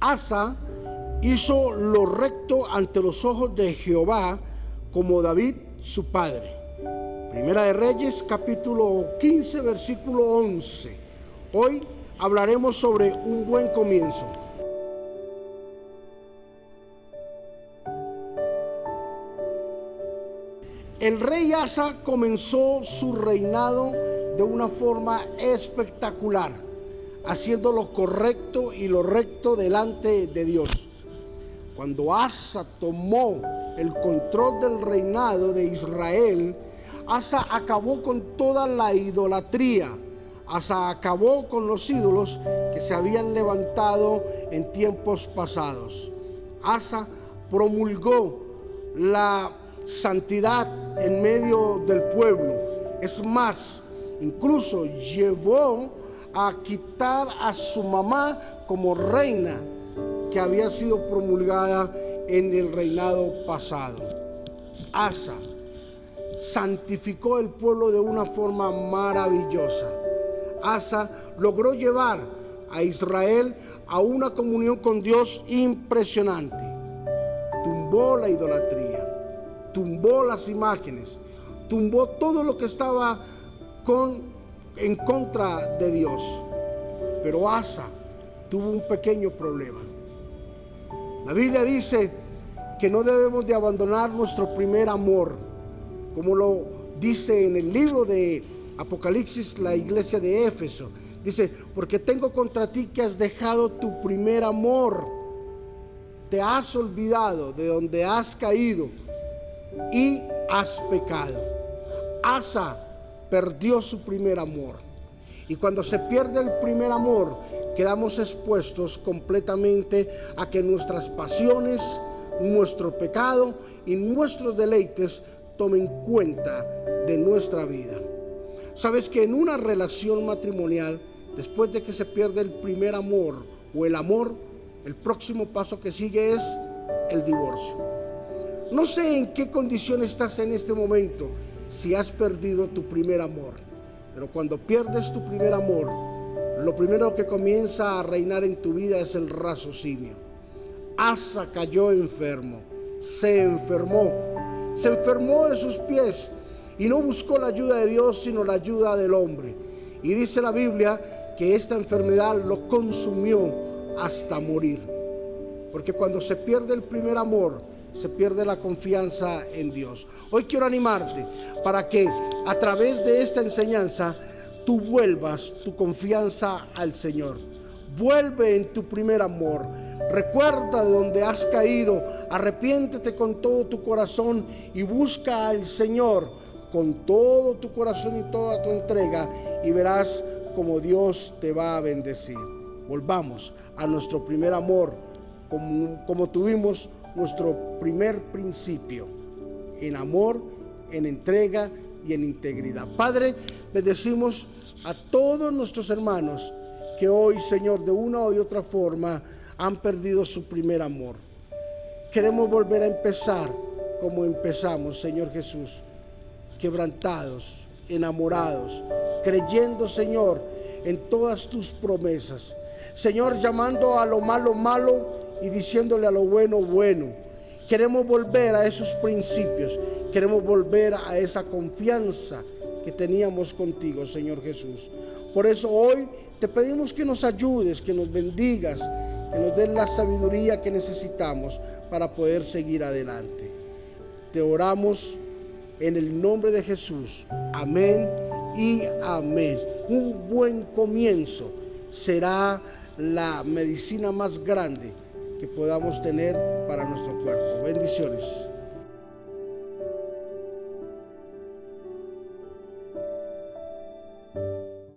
Asa hizo lo recto ante los ojos de Jehová como David su padre. Primera de Reyes capítulo 15 versículo 11. Hoy hablaremos sobre un buen comienzo. El rey Asa comenzó su reinado de una forma espectacular, haciendo lo correcto y lo recto delante de Dios. Cuando Asa tomó el control del reinado de Israel, Asa acabó con toda la idolatría. Asa acabó con los ídolos que se habían levantado en tiempos pasados. Asa promulgó la santidad en medio del pueblo. Es más, incluso llevó a quitar a su mamá como reina que había sido promulgada en el reinado pasado. Asa santificó el pueblo de una forma maravillosa. Asa logró llevar a Israel a una comunión con Dios impresionante. Tumbó la idolatría, tumbó las imágenes, tumbó todo lo que estaba con, en contra de Dios. Pero Asa tuvo un pequeño problema. La Biblia dice que no debemos de abandonar nuestro primer amor, como lo dice en el libro de Apocalipsis la iglesia de Éfeso. Dice, porque tengo contra ti que has dejado tu primer amor, te has olvidado de donde has caído y has pecado. Asa perdió su primer amor. Y cuando se pierde el primer amor, quedamos expuestos completamente a que nuestras pasiones, nuestro pecado y nuestros deleites tomen cuenta de nuestra vida. Sabes que en una relación matrimonial, después de que se pierde el primer amor o el amor, el próximo paso que sigue es el divorcio. No sé en qué condición estás en este momento, si has perdido tu primer amor, pero cuando pierdes tu primer amor, lo primero que comienza a reinar en tu vida es el raciocinio. Asa cayó enfermo, se enfermó, se enfermó de sus pies y no buscó la ayuda de Dios, sino la ayuda del hombre. Y dice la Biblia que esta enfermedad lo consumió hasta morir. Porque cuando se pierde el primer amor, se pierde la confianza en Dios. Hoy quiero animarte para que a través de esta enseñanza tú vuelvas tu confianza al Señor. Vuelve en tu primer amor. Recuerda de donde has caído. Arrepiéntete con todo tu corazón y busca al Señor con todo tu corazón y toda tu entrega y verás como Dios te va a bendecir. Volvamos a nuestro primer amor como, como tuvimos nuestro primer principio en amor, en entrega y en integridad. Padre, bendecimos a todos nuestros hermanos que hoy, Señor, de una o de otra forma han perdido su primer amor. Queremos volver a empezar como empezamos, Señor Jesús, quebrantados, enamorados, creyendo, Señor, en todas tus promesas. Señor, llamando a lo malo malo y diciéndole a lo bueno bueno. Queremos volver a esos principios, queremos volver a esa confianza que teníamos contigo, Señor Jesús. Por eso hoy te pedimos que nos ayudes, que nos bendigas, que nos des la sabiduría que necesitamos para poder seguir adelante. Te oramos en el nombre de Jesús. Amén y amén. Un buen comienzo será la medicina más grande que podamos tener para nuestro cuerpo. Bendiciones.